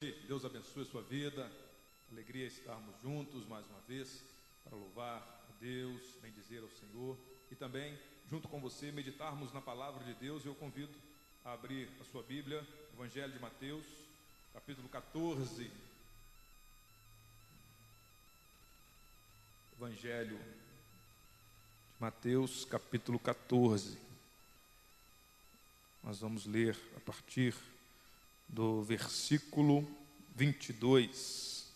Deus abençoe a sua vida. Alegria estarmos juntos mais uma vez para louvar a Deus, bendizer ao Senhor e também, junto com você, meditarmos na palavra de Deus. Eu convido a abrir a sua Bíblia, Evangelho de Mateus, capítulo 14. Evangelho de Mateus, capítulo 14. Nós vamos ler a partir do versículo 22.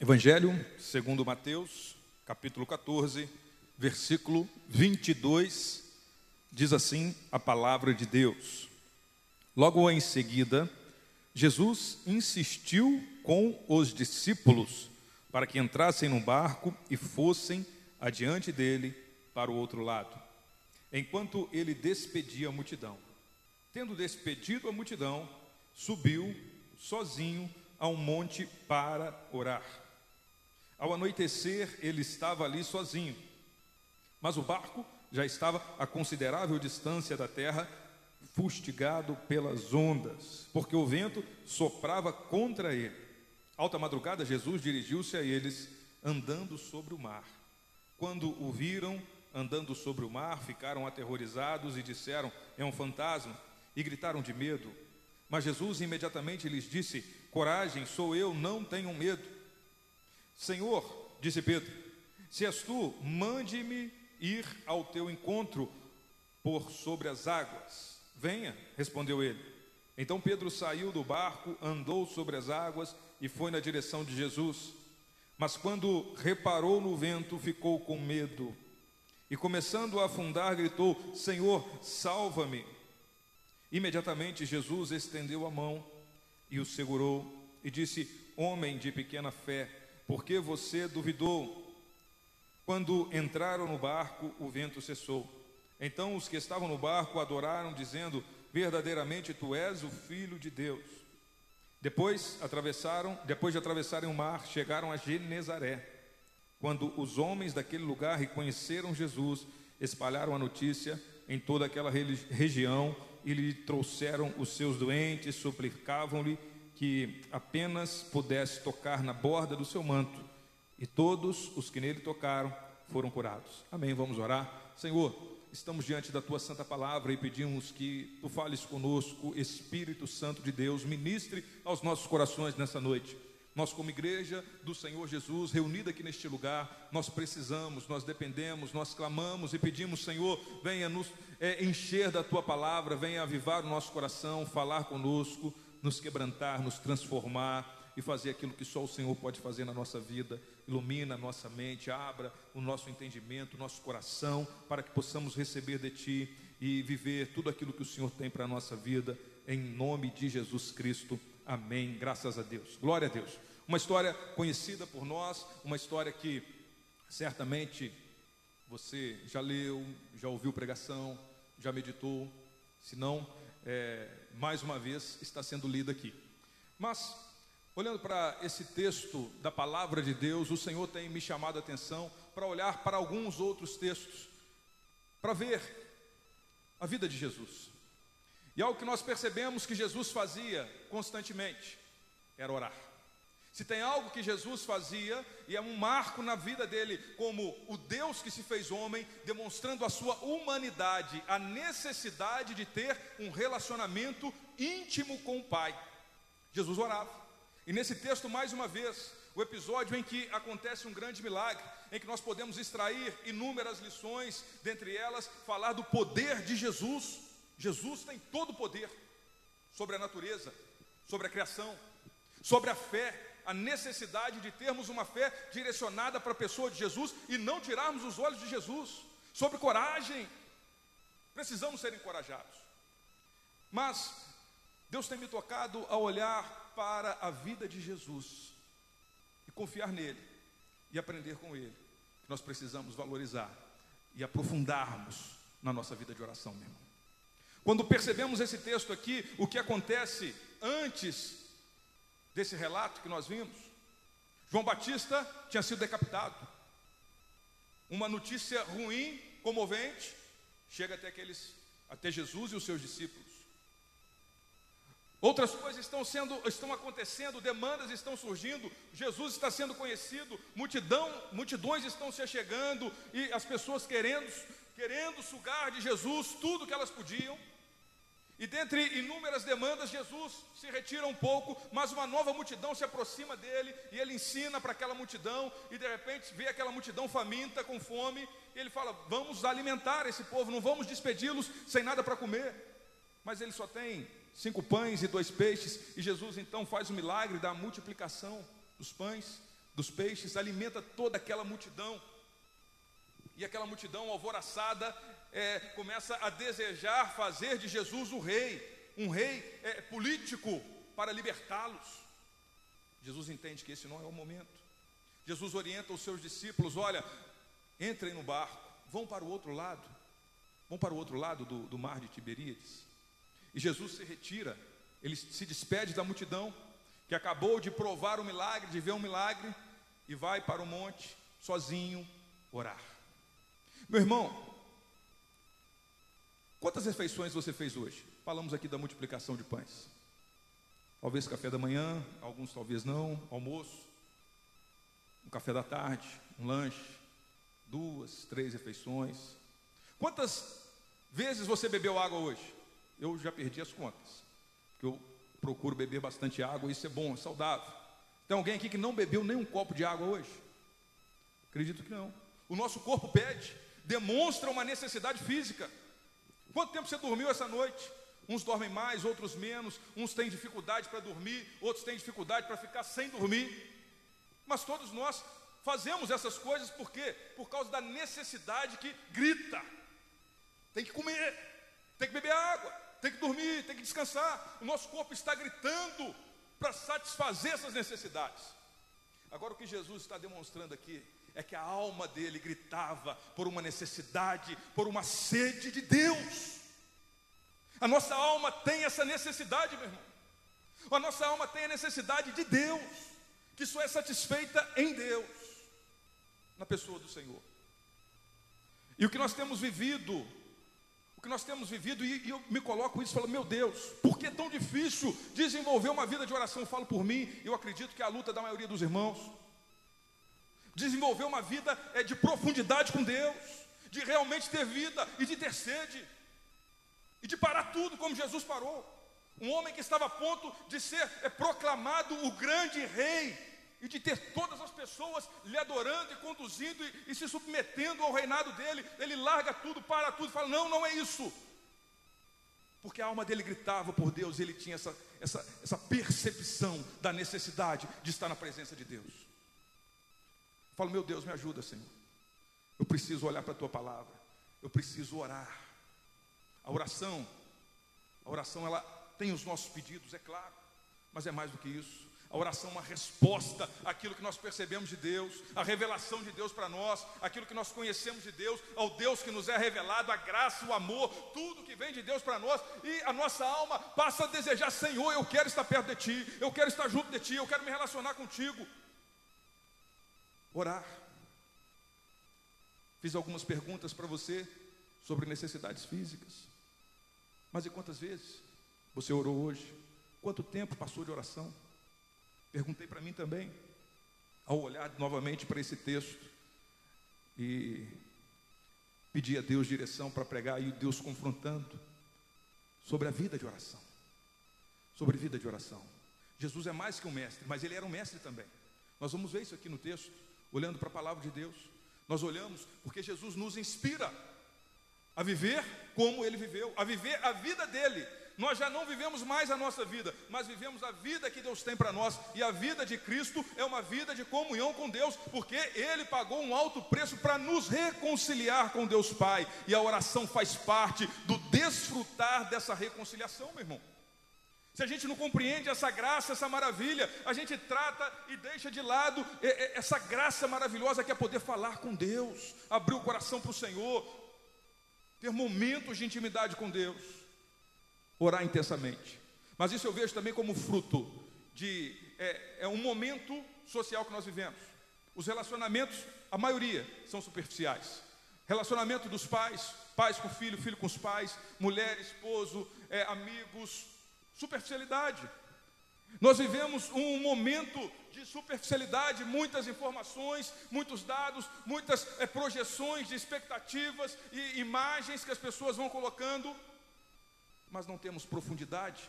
Evangelho segundo Mateus, capítulo 14, versículo 22, diz assim a palavra de Deus. Logo em seguida, Jesus insistiu com os discípulos para que entrassem no barco e fossem adiante dele para o outro lado, enquanto ele despedia a multidão. Tendo despedido a multidão, subiu sozinho a um monte para orar. Ao anoitecer, ele estava ali sozinho, mas o barco já estava a considerável distância da terra, fustigado pelas ondas, porque o vento soprava contra ele. Alta madrugada, Jesus dirigiu-se a eles, andando sobre o mar. Quando o viram andando sobre o mar, ficaram aterrorizados e disseram: É um fantasma, e gritaram de medo. Mas Jesus imediatamente lhes disse: Coragem, sou eu, não tenham medo. Senhor, disse Pedro, se és tu, mande-me ir ao teu encontro por sobre as águas. Venha, respondeu ele. Então Pedro saiu do barco, andou sobre as águas e foi na direção de Jesus. Mas quando reparou no vento, ficou com medo. E começando a afundar, gritou: Senhor, salva-me. Imediatamente Jesus estendeu a mão e o segurou e disse: Homem de pequena fé, porque você duvidou. Quando entraram no barco, o vento cessou. Então os que estavam no barco adoraram, dizendo: Verdadeiramente tu és o filho de Deus. Depois atravessaram, depois de atravessarem o mar, chegaram a Genezaré. Quando os homens daquele lugar reconheceram Jesus, espalharam a notícia em toda aquela região e lhe trouxeram os seus doentes, suplicavam-lhe que apenas pudesse tocar na borda do seu manto, e todos os que nele tocaram foram curados. Amém. Vamos orar. Senhor, estamos diante da tua santa palavra e pedimos que tu fales conosco, Espírito Santo de Deus, ministre aos nossos corações nessa noite. Nós, como igreja do Senhor Jesus, reunida aqui neste lugar, nós precisamos, nós dependemos, nós clamamos e pedimos, Senhor, venha nos é, encher da tua palavra, venha avivar o nosso coração, falar conosco nos quebrantar, nos transformar e fazer aquilo que só o Senhor pode fazer na nossa vida. Ilumina a nossa mente, abra o nosso entendimento, o nosso coração, para que possamos receber de Ti e viver tudo aquilo que o Senhor tem para a nossa vida, em nome de Jesus Cristo. Amém. Graças a Deus. Glória a Deus. Uma história conhecida por nós, uma história que certamente você já leu, já ouviu pregação, já meditou. Se não, é, mais uma vez está sendo lida aqui. Mas, olhando para esse texto da palavra de Deus, o Senhor tem me chamado a atenção para olhar para alguns outros textos, para ver a vida de Jesus. E algo que nós percebemos que Jesus fazia constantemente era orar. Se tem algo que Jesus fazia, e é um marco na vida dele, como o Deus que se fez homem, demonstrando a sua humanidade, a necessidade de ter um relacionamento íntimo com o Pai. Jesus orava. E nesse texto, mais uma vez, o episódio em que acontece um grande milagre, em que nós podemos extrair inúmeras lições, dentre elas, falar do poder de Jesus. Jesus tem todo o poder sobre a natureza, sobre a criação, sobre a fé, a necessidade de termos uma fé direcionada para a pessoa de Jesus e não tirarmos os olhos de Jesus. Sobre coragem, precisamos ser encorajados. Mas Deus tem me tocado a olhar para a vida de Jesus e confiar nele e aprender com ele. Nós precisamos valorizar e aprofundarmos na nossa vida de oração, meu irmão. Quando percebemos esse texto aqui, o que acontece antes desse relato que nós vimos? João Batista tinha sido decapitado. Uma notícia ruim, comovente, chega até aqueles, até Jesus e os seus discípulos. Outras coisas estão sendo, estão acontecendo, demandas estão surgindo, Jesus está sendo conhecido, multidão, multidões estão se chegando e as pessoas querendo, querendo sugar de Jesus tudo que elas podiam. E dentre inúmeras demandas, Jesus se retira um pouco, mas uma nova multidão se aproxima dele e ele ensina para aquela multidão. E de repente vê aquela multidão faminta, com fome, e ele fala: Vamos alimentar esse povo, não vamos despedi-los sem nada para comer. Mas ele só tem cinco pães e dois peixes, e Jesus então faz o milagre da multiplicação dos pães, dos peixes, alimenta toda aquela multidão. E aquela multidão alvoroçada é, começa a desejar fazer de Jesus o rei, um rei é, político para libertá-los. Jesus entende que esse não é o momento. Jesus orienta os seus discípulos: olha, entrem no barco, vão para o outro lado, vão para o outro lado do, do mar de Tiberíades. E Jesus se retira, ele se despede da multidão, que acabou de provar o milagre, de ver um milagre, e vai para o monte, sozinho, orar. Meu irmão, Quantas refeições você fez hoje? Falamos aqui da multiplicação de pães. Talvez café da manhã, alguns talvez não, almoço, um café da tarde, um lanche, duas, três refeições. Quantas vezes você bebeu água hoje? Eu já perdi as contas. Porque eu procuro beber bastante água, isso é bom, é saudável. Tem alguém aqui que não bebeu nem um copo de água hoje? Acredito que não. O nosso corpo pede, demonstra uma necessidade física. Quanto tempo você dormiu essa noite? Uns dormem mais, outros menos, uns têm dificuldade para dormir, outros têm dificuldade para ficar sem dormir. Mas todos nós fazemos essas coisas por quê? Por causa da necessidade que grita. Tem que comer, tem que beber água, tem que dormir, tem que descansar. O nosso corpo está gritando para satisfazer essas necessidades. Agora o que Jesus está demonstrando aqui é que a alma dele gritava por uma necessidade, por uma sede de Deus. A nossa alma tem essa necessidade, meu irmão. A nossa alma tem a necessidade de Deus, que só é satisfeita em Deus, na pessoa do Senhor. E o que nós temos vivido, o que nós temos vivido, e, eu me coloco isso falo, meu Deus, por que é tão difícil desenvolver uma vida de oração? Eu falo por mim, eu acredito que é a luta da maioria dos irmãos desenvolver uma vida é, de profundidade com Deus, de realmente ter vida e de ter sede, e de parar tudo como Jesus parou. Um homem que estava a ponto de ser é, proclamado o grande rei, e de ter todas as pessoas lhe adorando e conduzindo e, e se submetendo ao reinado dele, ele larga tudo, para tudo fala: Não, não é isso. Porque a alma dele gritava por Deus, ele tinha essa, essa, essa percepção da necessidade de estar na presença de Deus. Falo, meu Deus, me ajuda, Senhor. Eu preciso olhar para a tua palavra. Eu preciso orar. A oração, a oração ela tem os nossos pedidos, é claro, mas é mais do que isso. A oração é uma resposta àquilo que nós percebemos de Deus, a revelação de Deus para nós, aquilo que nós conhecemos de Deus, ao Deus que nos é revelado, a graça, o amor, tudo que vem de Deus para nós, e a nossa alma passa a desejar: Senhor, eu quero estar perto de Ti, eu quero estar junto de Ti, eu quero me relacionar contigo orar. Fiz algumas perguntas para você sobre necessidades físicas. Mas e quantas vezes você orou hoje? Quanto tempo passou de oração? Perguntei para mim também, ao olhar novamente para esse texto e pedi a Deus direção para pregar e Deus confrontando sobre a vida de oração. Sobre vida de oração. Jesus é mais que um mestre, mas ele era um mestre também. Nós vamos ver isso aqui no texto olhando para a palavra de Deus. Nós olhamos porque Jesus nos inspira a viver como ele viveu, a viver a vida dele. Nós já não vivemos mais a nossa vida, mas vivemos a vida que Deus tem para nós, e a vida de Cristo é uma vida de comunhão com Deus, porque ele pagou um alto preço para nos reconciliar com Deus Pai, e a oração faz parte do desfrutar dessa reconciliação, meu irmão. Se a gente não compreende essa graça, essa maravilha, a gente trata e deixa de lado essa graça maravilhosa que é poder falar com Deus, abrir o coração para o Senhor, ter momentos de intimidade com Deus, orar intensamente. Mas isso eu vejo também como fruto de é, é um momento social que nós vivemos. Os relacionamentos, a maioria, são superficiais. Relacionamento dos pais, pais com filho, filho com os pais, mulher, esposo, é, amigos, superficialidade. Nós vivemos um momento de superficialidade, muitas informações, muitos dados, muitas é, projeções de expectativas e imagens que as pessoas vão colocando, mas não temos profundidade.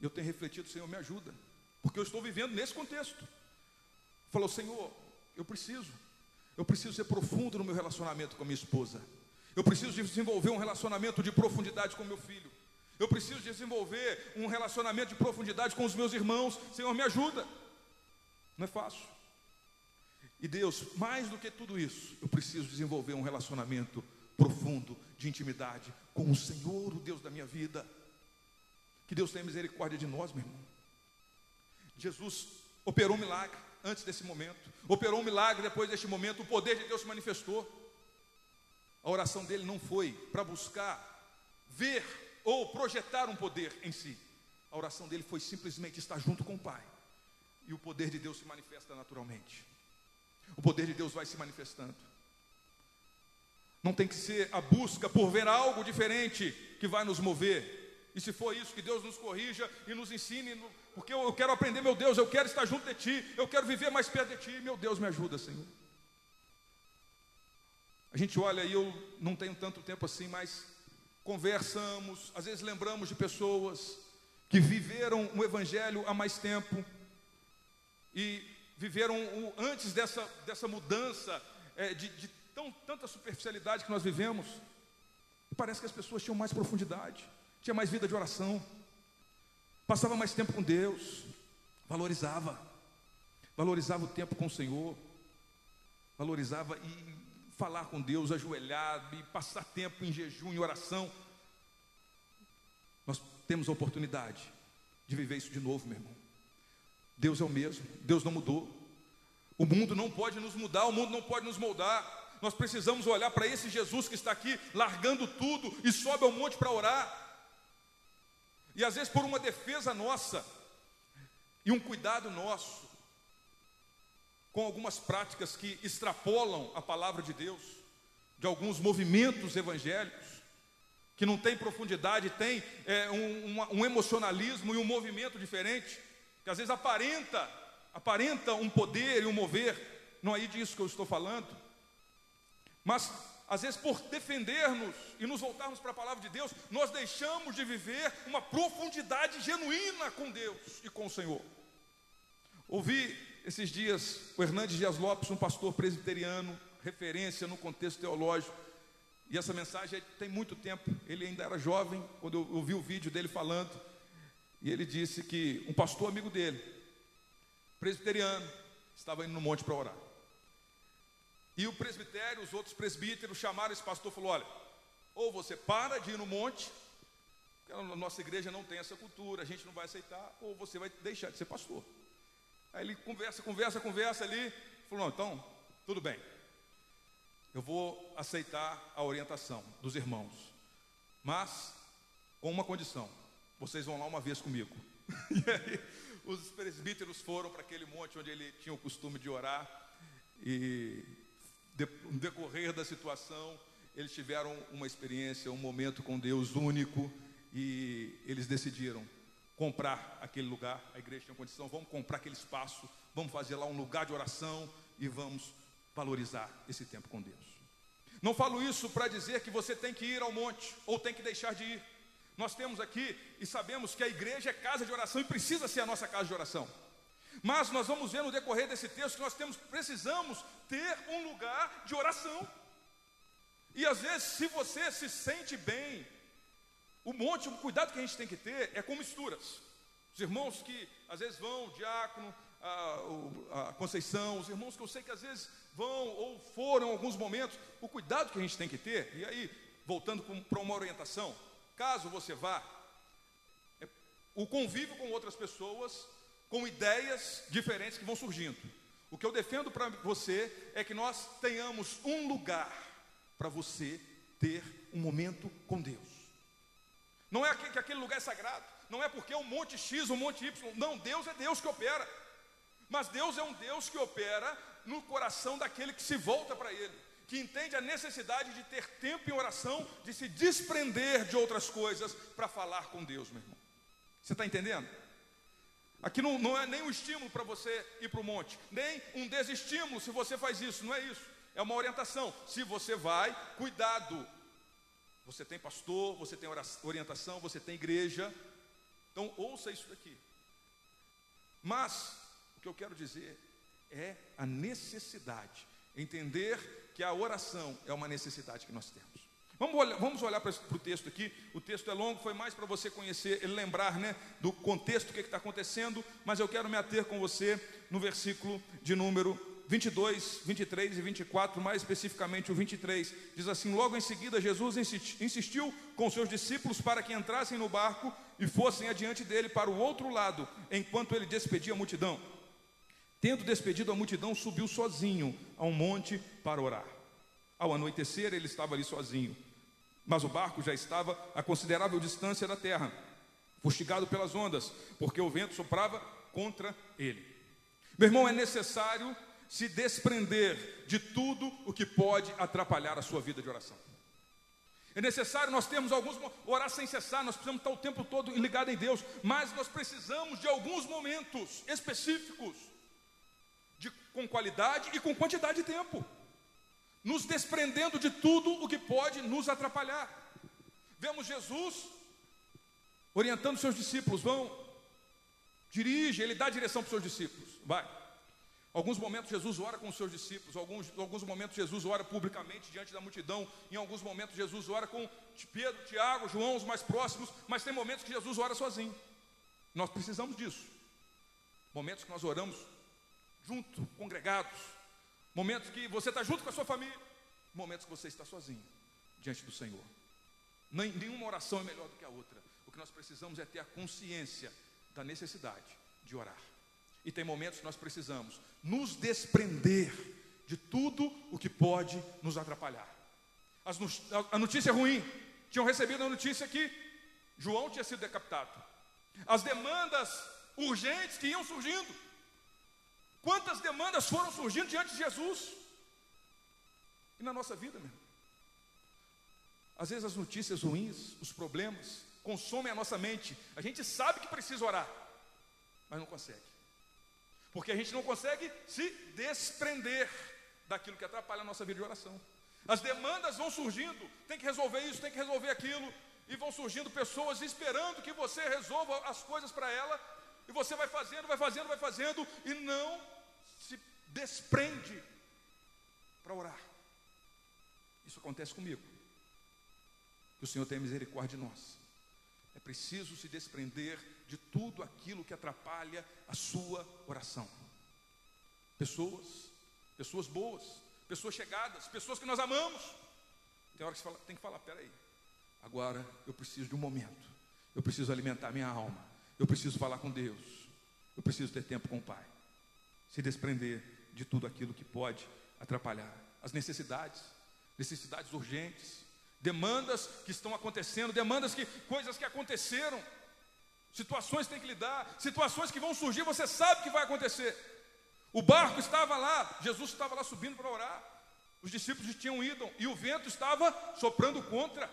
Eu tenho refletido, Senhor, me ajuda, porque eu estou vivendo nesse contexto. Falou, Senhor, eu preciso, eu preciso ser profundo no meu relacionamento com a minha esposa, eu preciso desenvolver um relacionamento de profundidade com meu filho. Eu preciso desenvolver um relacionamento de profundidade com os meus irmãos. Senhor, me ajuda. Não é fácil. E Deus, mais do que tudo isso, eu preciso desenvolver um relacionamento profundo de intimidade com o Senhor, o Deus da minha vida. Que Deus tenha misericórdia de nós, meu irmão. Jesus operou um milagre antes desse momento, operou um milagre depois deste momento, o poder de Deus se manifestou. A oração dele não foi para buscar ver ou projetar um poder em si. A oração dele foi simplesmente estar junto com o Pai. E o poder de Deus se manifesta naturalmente. O poder de Deus vai se manifestando. Não tem que ser a busca por ver algo diferente que vai nos mover. E se for isso, que Deus nos corrija e nos ensine, porque eu quero aprender, meu Deus, eu quero estar junto de Ti, eu quero viver mais perto de Ti, meu Deus, me ajuda, Senhor. A gente olha e eu não tenho tanto tempo assim, mas conversamos, às vezes lembramos de pessoas que viveram o Evangelho há mais tempo e viveram o, antes dessa, dessa mudança é, de, de tão, tanta superficialidade que nós vivemos. E parece que as pessoas tinham mais profundidade, tinha mais vida de oração, passava mais tempo com Deus, valorizava, valorizava o tempo com o Senhor, valorizava e falar com Deus ajoelhado e passar tempo em jejum, em oração. Nós temos a oportunidade de viver isso de novo, meu irmão. Deus é o mesmo, Deus não mudou. O mundo não pode nos mudar, o mundo não pode nos moldar. Nós precisamos olhar para esse Jesus que está aqui, largando tudo e sobe ao monte para orar. E às vezes por uma defesa nossa e um cuidado nosso, com algumas práticas que extrapolam a palavra de Deus, de alguns movimentos evangélicos, que não tem profundidade, tem é, um, um, emocionalismo e um movimento diferente, que às vezes aparenta, aparenta um poder e um mover, não é disso que eu estou falando, mas às vezes por defendermos e nos voltarmos para a palavra de Deus, nós deixamos de viver uma profundidade genuína com Deus e com o Senhor. Ouvi esses dias, o Hernandes Dias Lopes, um pastor presbiteriano, referência no contexto teológico, e essa mensagem tem muito tempo, ele ainda era jovem, quando eu ouvi o vídeo dele falando, e ele disse que um pastor amigo dele, presbiteriano, estava indo no monte para orar. E o presbitério, os outros presbíteros chamaram esse pastor e falou: olha, ou você para de ir no monte, porque a nossa igreja não tem essa cultura, a gente não vai aceitar, ou você vai deixar de ser pastor. Aí ele conversa, conversa, conversa ali. Falou: não, então, tudo bem. Eu vou aceitar a orientação dos irmãos, mas com uma condição: vocês vão lá uma vez comigo. E aí, os presbíteros foram para aquele monte onde ele tinha o costume de orar, e no decorrer da situação, eles tiveram uma experiência, um momento com Deus único, e eles decidiram comprar aquele lugar, a igreja tinha condição, vamos comprar aquele espaço, vamos fazer lá um lugar de oração e vamos valorizar esse tempo com Deus. Não falo isso para dizer que você tem que ir ao monte ou tem que deixar de ir. Nós temos aqui e sabemos que a igreja é casa de oração e precisa ser a nossa casa de oração. Mas nós vamos ver no decorrer desse texto que nós temos, precisamos ter um lugar de oração. E às vezes, se você se sente bem o monte, o cuidado que a gente tem que ter é com misturas. Os irmãos que às vezes vão, o diácono, a, a Conceição, os irmãos que eu sei que às vezes vão ou foram em alguns momentos, o cuidado que a gente tem que ter, e aí, voltando para uma orientação, caso você vá, é, o convívio com outras pessoas, com ideias diferentes que vão surgindo. O que eu defendo para você é que nós tenhamos um lugar para você ter um momento com Deus. Não é que aquele lugar é sagrado. Não é porque é um monte X, um monte Y. Não, Deus é Deus que opera. Mas Deus é um Deus que opera no coração daquele que se volta para Ele, que entende a necessidade de ter tempo em oração, de se desprender de outras coisas para falar com Deus, meu irmão. Você está entendendo? Aqui não, não é nem um estímulo para você ir para o monte, nem um desestímulo se você faz isso, não é isso. É uma orientação. Se você vai, cuidado. Você tem pastor, você tem orientação, você tem igreja. Então ouça isso daqui. Mas o que eu quero dizer é a necessidade, entender que a oração é uma necessidade que nós temos. Vamos olhar, vamos olhar para, para o texto aqui. O texto é longo, foi mais para você conhecer, lembrar né, do contexto, o que está acontecendo, mas eu quero me ater com você no versículo de número 22, 23 e 24, mais especificamente o 23, diz assim: Logo em seguida, Jesus insistiu com seus discípulos para que entrassem no barco e fossem adiante dele para o outro lado, enquanto ele despedia a multidão. Tendo despedido a multidão, subiu sozinho a um monte para orar. Ao anoitecer, ele estava ali sozinho. Mas o barco já estava a considerável distância da terra, fustigado pelas ondas, porque o vento soprava contra ele. Meu irmão, é necessário se desprender de tudo o que pode atrapalhar a sua vida de oração. É necessário nós termos alguns orar sem cessar, nós precisamos estar o tempo todo ligado em Deus, mas nós precisamos de alguns momentos específicos, de, com qualidade e com quantidade de tempo nos desprendendo de tudo o que pode nos atrapalhar. Vemos Jesus orientando seus discípulos, vão, dirige, ele dá direção para os seus discípulos, vai. Alguns momentos Jesus ora com os seus discípulos, alguns, alguns momentos Jesus ora publicamente diante da multidão, em alguns momentos Jesus ora com Pedro, Tiago, João, os mais próximos, mas tem momentos que Jesus ora sozinho. Nós precisamos disso. Momentos que nós oramos junto, congregados, Momentos que você está junto com a sua família, momentos que você está sozinho diante do Senhor. Nenhuma oração é melhor do que a outra. O que nós precisamos é ter a consciência da necessidade de orar. E tem momentos que nós precisamos nos desprender de tudo o que pode nos atrapalhar. As, a notícia ruim, tinham recebido a notícia que João tinha sido decapitado. As demandas urgentes que iam surgindo. Quantas demandas foram surgindo diante de Jesus? E na nossa vida, meu Às vezes as notícias ruins, os problemas, consomem a nossa mente. A gente sabe que precisa orar, mas não consegue. Porque a gente não consegue se desprender daquilo que atrapalha a nossa vida de oração. As demandas vão surgindo, tem que resolver isso, tem que resolver aquilo, e vão surgindo pessoas esperando que você resolva as coisas para ela, e você vai fazendo, vai fazendo, vai fazendo, e não se desprende para orar. Isso acontece comigo. Que o Senhor tenha misericórdia de nós. É preciso se desprender de tudo aquilo que atrapalha a sua oração. Pessoas, pessoas boas, pessoas chegadas, pessoas que nós amamos. Tem hora que você fala, tem que falar, peraí, agora eu preciso de um momento. Eu preciso alimentar minha alma. Eu preciso falar com Deus. Eu preciso ter tempo com o Pai. Se desprender de tudo aquilo que pode atrapalhar. As necessidades, necessidades urgentes, demandas que estão acontecendo, demandas que, coisas que aconteceram, situações que tem que lidar, situações que vão surgir, você sabe que vai acontecer. O barco estava lá, Jesus estava lá subindo para orar, os discípulos tinham ido e o vento estava soprando contra.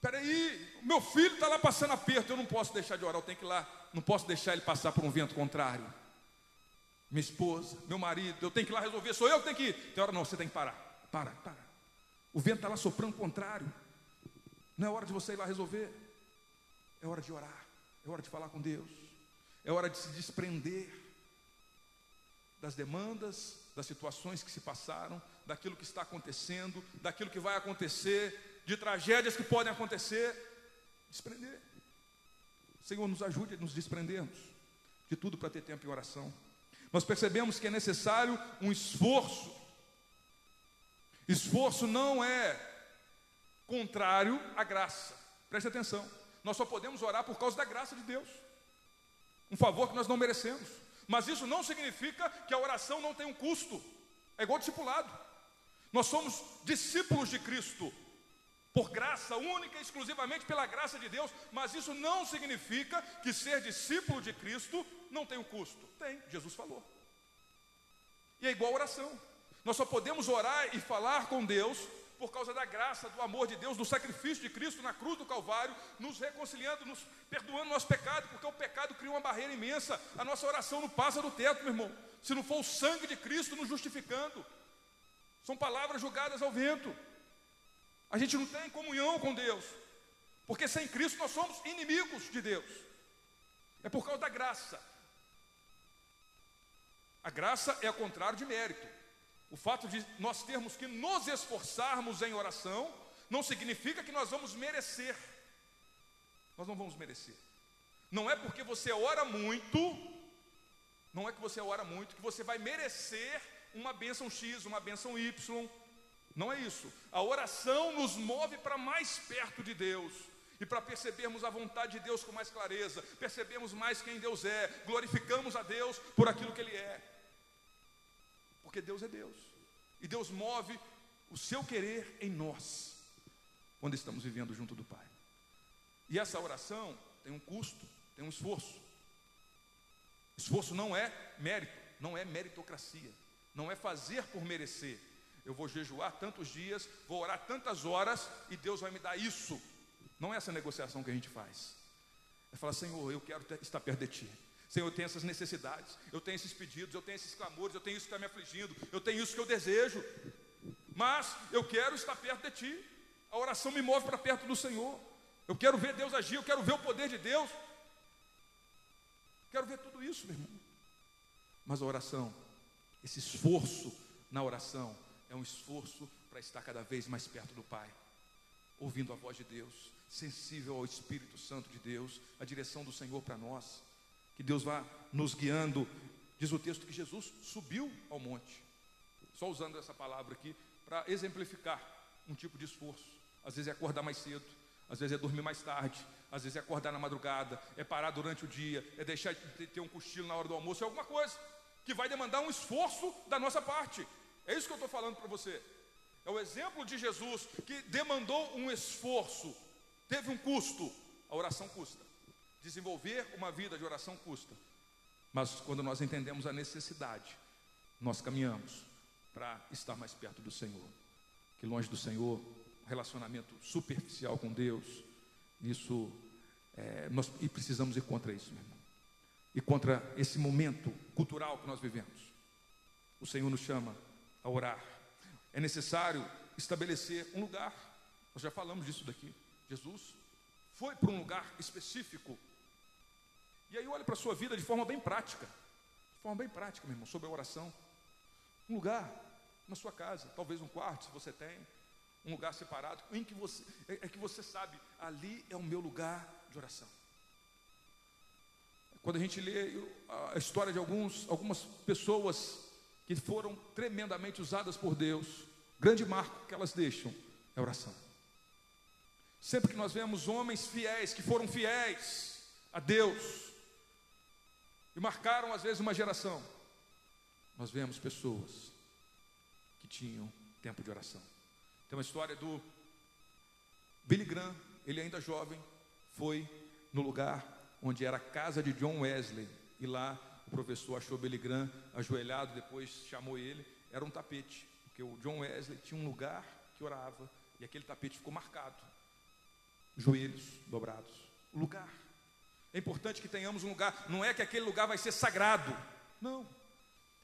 Peraí, meu filho está lá passando aperto, eu não posso deixar de orar, eu tenho que ir lá, não posso deixar ele passar por um vento contrário. Minha esposa, meu marido, eu tenho que ir lá resolver, sou eu que tenho que ir. Tem hora não, você tem que parar. Para, para. O vento está lá soprando contrário. Não é hora de você ir lá resolver. É hora de orar. É hora de falar com Deus. É hora de se desprender das demandas, das situações que se passaram, daquilo que está acontecendo, daquilo que vai acontecer, de tragédias que podem acontecer, desprender. Senhor nos ajude a nos desprendermos de tudo para ter tempo em oração. Nós percebemos que é necessário um esforço. Esforço não é contrário à graça. Preste atenção. Nós só podemos orar por causa da graça de Deus. Um favor que nós não merecemos. Mas isso não significa que a oração não tem um custo. É igual discipulado. Nós somos discípulos de Cristo. Por graça única e exclusivamente pela graça de Deus, mas isso não significa que ser discípulo de Cristo não tem um custo. Tem, Jesus falou. E é igual oração. Nós só podemos orar e falar com Deus por causa da graça, do amor de Deus, do sacrifício de Cristo na cruz do Calvário, nos reconciliando, nos perdoando nosso pecado, porque o pecado cria uma barreira imensa. A nossa oração não passa do teto, meu irmão. Se não for o sangue de Cristo nos justificando, são palavras julgadas ao vento. A gente não tem comunhão com Deus, porque sem Cristo nós somos inimigos de Deus. É por causa da graça. A graça é ao contrário de mérito. O fato de nós termos que nos esforçarmos em oração não significa que nós vamos merecer. Nós não vamos merecer. Não é porque você ora muito, não é que você ora muito que você vai merecer uma bênção X, uma bênção Y. Não é isso. A oração nos move para mais perto de Deus e para percebermos a vontade de Deus com mais clareza, percebemos mais quem Deus é, glorificamos a Deus por aquilo que Ele é. Porque Deus é Deus. E Deus move o seu querer em nós, quando estamos vivendo junto do Pai. E essa oração tem um custo, tem um esforço. Esforço não é mérito, não é meritocracia, não é fazer por merecer. Eu vou jejuar tantos dias, vou orar tantas horas e Deus vai me dar isso. Não é essa negociação que a gente faz. É falar, Senhor, eu quero estar perto de Ti. Senhor, eu tenho essas necessidades, eu tenho esses pedidos, eu tenho esses clamores, eu tenho isso que está me afligindo, eu tenho isso que eu desejo, mas eu quero estar perto de Ti. A oração me move para perto do Senhor. Eu quero ver Deus agir, eu quero ver o poder de Deus. Quero ver tudo isso, meu irmão. Mas a oração, esse esforço na oração, é um esforço para estar cada vez mais perto do Pai, ouvindo a voz de Deus, sensível ao Espírito Santo de Deus, a direção do Senhor para nós que Deus vá nos guiando. Diz o texto que Jesus subiu ao monte. Só usando essa palavra aqui para exemplificar um tipo de esforço. Às vezes é acordar mais cedo, às vezes é dormir mais tarde, às vezes é acordar na madrugada, é parar durante o dia, é deixar de ter um cochilo na hora do almoço, é alguma coisa que vai demandar um esforço da nossa parte. É isso que eu estou falando para você. É o exemplo de Jesus que demandou um esforço, teve um custo. A oração custa. Desenvolver uma vida de oração custa, mas quando nós entendemos a necessidade, nós caminhamos para estar mais perto do Senhor. Que longe do Senhor, relacionamento superficial com Deus, isso é, nós e precisamos ir contra isso, meu irmão. E contra esse momento cultural que nós vivemos. O Senhor nos chama a orar. É necessário estabelecer um lugar. Nós já falamos disso daqui. Jesus foi para um lugar específico e aí olha para a sua vida de forma bem prática. De forma bem prática, meu irmão, sobre a oração. Um lugar na sua casa, talvez um quarto, se você tem, um lugar separado, em que você é, é que você sabe, ali é o meu lugar de oração. Quando a gente lê a história de alguns, algumas pessoas que foram tremendamente usadas por Deus, grande marco que elas deixam é oração. Sempre que nós vemos homens fiéis, que foram fiéis a Deus, e marcaram às vezes uma geração. Nós vemos pessoas que tinham tempo de oração. Tem uma história do Billy Graham, ele ainda jovem, foi no lugar onde era a casa de John Wesley, e lá o professor achou Billy Graham ajoelhado, depois chamou ele, era um tapete, porque o John Wesley tinha um lugar que orava, e aquele tapete ficou marcado, joelhos dobrados, lugar. É importante que tenhamos um lugar, não é que aquele lugar vai ser sagrado, não.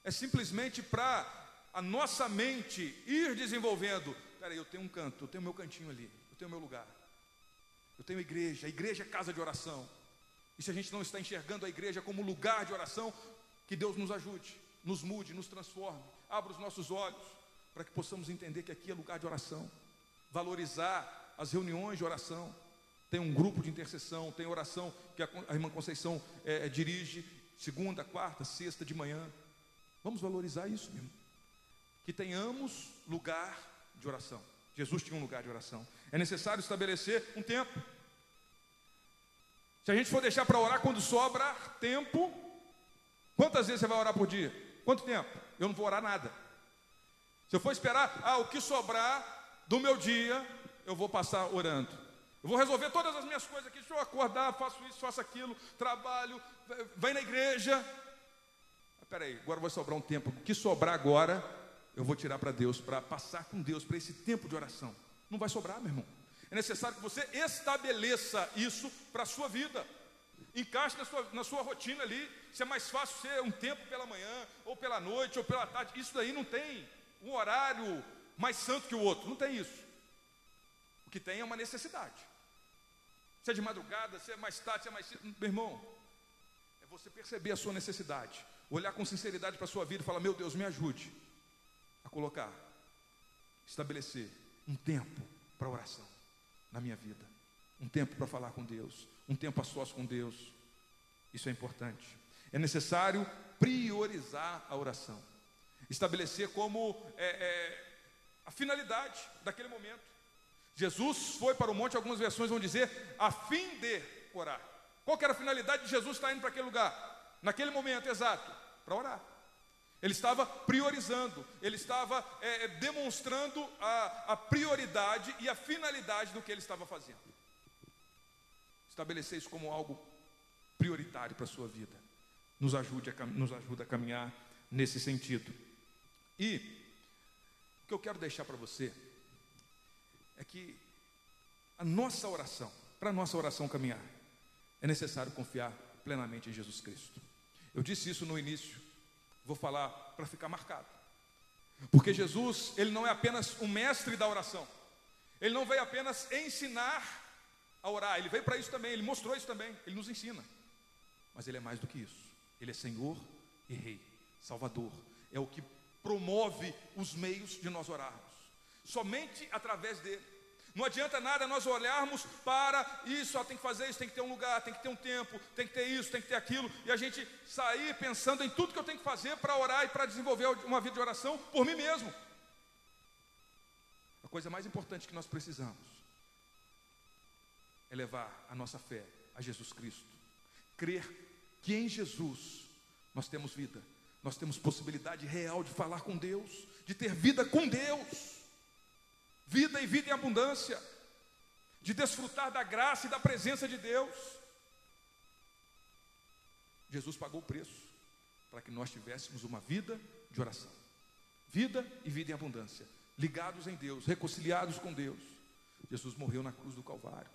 É simplesmente para a nossa mente ir desenvolvendo. Peraí, eu tenho um canto, eu tenho meu cantinho ali, eu tenho meu lugar. Eu tenho igreja, a igreja é casa de oração. E se a gente não está enxergando a igreja como lugar de oração, que Deus nos ajude, nos mude, nos transforme, abra os nossos olhos para que possamos entender que aqui é lugar de oração, valorizar as reuniões de oração tem um grupo de intercessão, tem oração que a, irmã Conceição é, é, dirige, segunda, quarta, sexta de manhã. Vamos valorizar isso mesmo. Que tenhamos lugar de oração. Jesus tinha um lugar de oração. É necessário estabelecer um tempo. Se a gente for deixar para orar quando sobra tempo, quantas vezes você vai orar por dia? Quanto tempo? Eu não vou orar nada. Se eu for esperar, ah, o que sobrar do meu dia, eu vou passar orando. Eu vou resolver todas as minhas coisas aqui. Deixa eu acordar, faço isso, faço aquilo, trabalho, vem na igreja. Espera aí, agora vai sobrar um tempo. O que sobrar agora, eu vou tirar para Deus, para passar com Deus, para esse tempo de oração. Não vai sobrar, meu irmão. É necessário que você estabeleça isso para a sua vida. Encaixe na sua, na sua rotina ali. Se é mais fácil ser um tempo pela manhã, ou pela noite, ou pela tarde. Isso daí não tem um horário mais santo que o outro. Não tem isso. O que tem é uma necessidade. Se é de madrugada, se é mais tarde, se é mais cedo. Meu irmão, é você perceber a sua necessidade. Olhar com sinceridade para a sua vida e falar: Meu Deus, me ajude a colocar, estabelecer um tempo para oração na minha vida. Um tempo para falar com Deus. Um tempo a sós com Deus. Isso é importante. É necessário priorizar a oração. Estabelecer como é, é, a finalidade daquele momento. Jesus foi para o monte, algumas versões vão dizer, a fim de orar. Qual era a finalidade de Jesus estar indo para aquele lugar? Naquele momento exato, para orar. Ele estava priorizando, ele estava é, é, demonstrando a, a prioridade e a finalidade do que ele estava fazendo. Estabelecer isso como algo prioritário para a sua vida. Nos ajude a, nos ajuda a caminhar nesse sentido. E o que eu quero deixar para você é que a nossa oração, para a nossa oração caminhar, é necessário confiar plenamente em Jesus Cristo. Eu disse isso no início, vou falar para ficar marcado. Porque Jesus, ele não é apenas um mestre da oração. Ele não veio apenas ensinar a orar, ele veio para isso também, ele mostrou isso também, ele nos ensina. Mas ele é mais do que isso. Ele é Senhor e Rei, Salvador. É o que promove os meios de nós orarmos somente através dele. Não adianta nada nós olharmos para isso, ó, tem que fazer isso, tem que ter um lugar, tem que ter um tempo, tem que ter isso, tem que ter aquilo, e a gente sair pensando em tudo que eu tenho que fazer para orar e para desenvolver uma vida de oração por mim mesmo. A coisa mais importante que nós precisamos é levar a nossa fé a Jesus Cristo, crer que em Jesus nós temos vida, nós temos possibilidade real de falar com Deus, de ter vida com Deus vida e vida em abundância, de desfrutar da graça e da presença de Deus. Jesus pagou o preço para que nós tivéssemos uma vida de oração, vida e vida em abundância, ligados em Deus, reconciliados com Deus. Jesus morreu na cruz do Calvário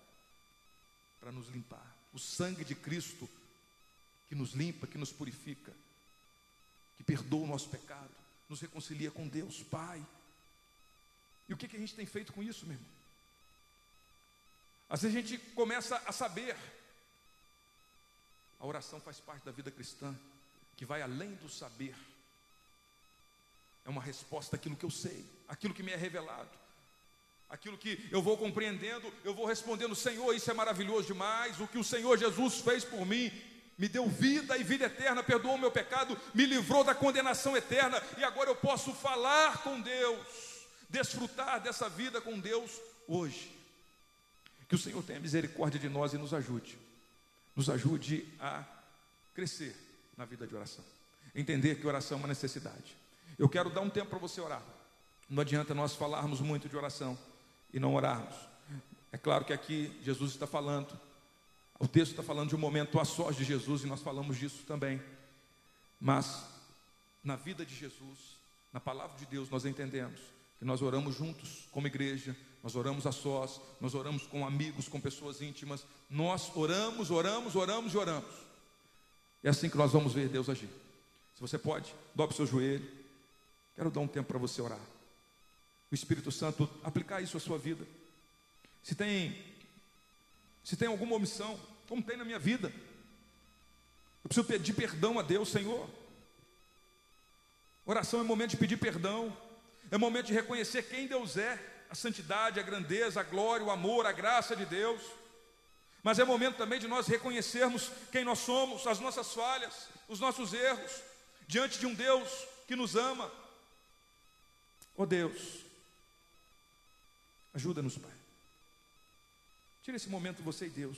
para nos limpar. O sangue de Cristo que nos limpa, que nos purifica, que perdoa o nosso pecado, nos reconcilia com Deus, Pai. Que, que a gente tem feito com isso, meu irmão? Vezes a gente começa a saber, a oração faz parte da vida cristã, que vai além do saber, é uma resposta àquilo que eu sei, aquilo que me é revelado, aquilo que eu vou compreendendo, eu vou respondendo: Senhor, isso é maravilhoso demais, o que o Senhor Jesus fez por mim, me deu vida e vida eterna, perdoou o meu pecado, me livrou da condenação eterna, e agora eu posso falar com Deus desfrutar dessa vida com Deus hoje. Que o Senhor tenha misericórdia de nós e nos ajude. Nos ajude a crescer na vida de oração. Entender que oração é uma necessidade. Eu quero dar um tempo para você orar. Não adianta nós falarmos muito de oração e não orarmos. É claro que aqui Jesus está falando, o texto está falando de um momento a sós de Jesus e nós falamos disso também. Mas na vida de Jesus, na palavra de Deus, nós entendemos que nós oramos juntos como igreja, nós oramos a sós, nós oramos com amigos, com pessoas íntimas, nós oramos, oramos, oramos e oramos. É assim que nós vamos ver Deus agir. Se você pode, dobre seu joelho. Quero dar um tempo para você orar. O Espírito Santo aplicar isso à sua vida. Se tem se tem alguma omissão, como tem na minha vida, eu preciso pedir perdão a Deus, Senhor. Oração é momento de pedir perdão. É momento de reconhecer quem Deus é, a santidade, a grandeza, a glória, o amor, a graça de Deus. Mas é momento também de nós reconhecermos quem nós somos, as nossas falhas, os nossos erros, diante de um Deus que nos ama. Oh Deus, ajuda-nos, Pai. Tira esse momento você e Deus.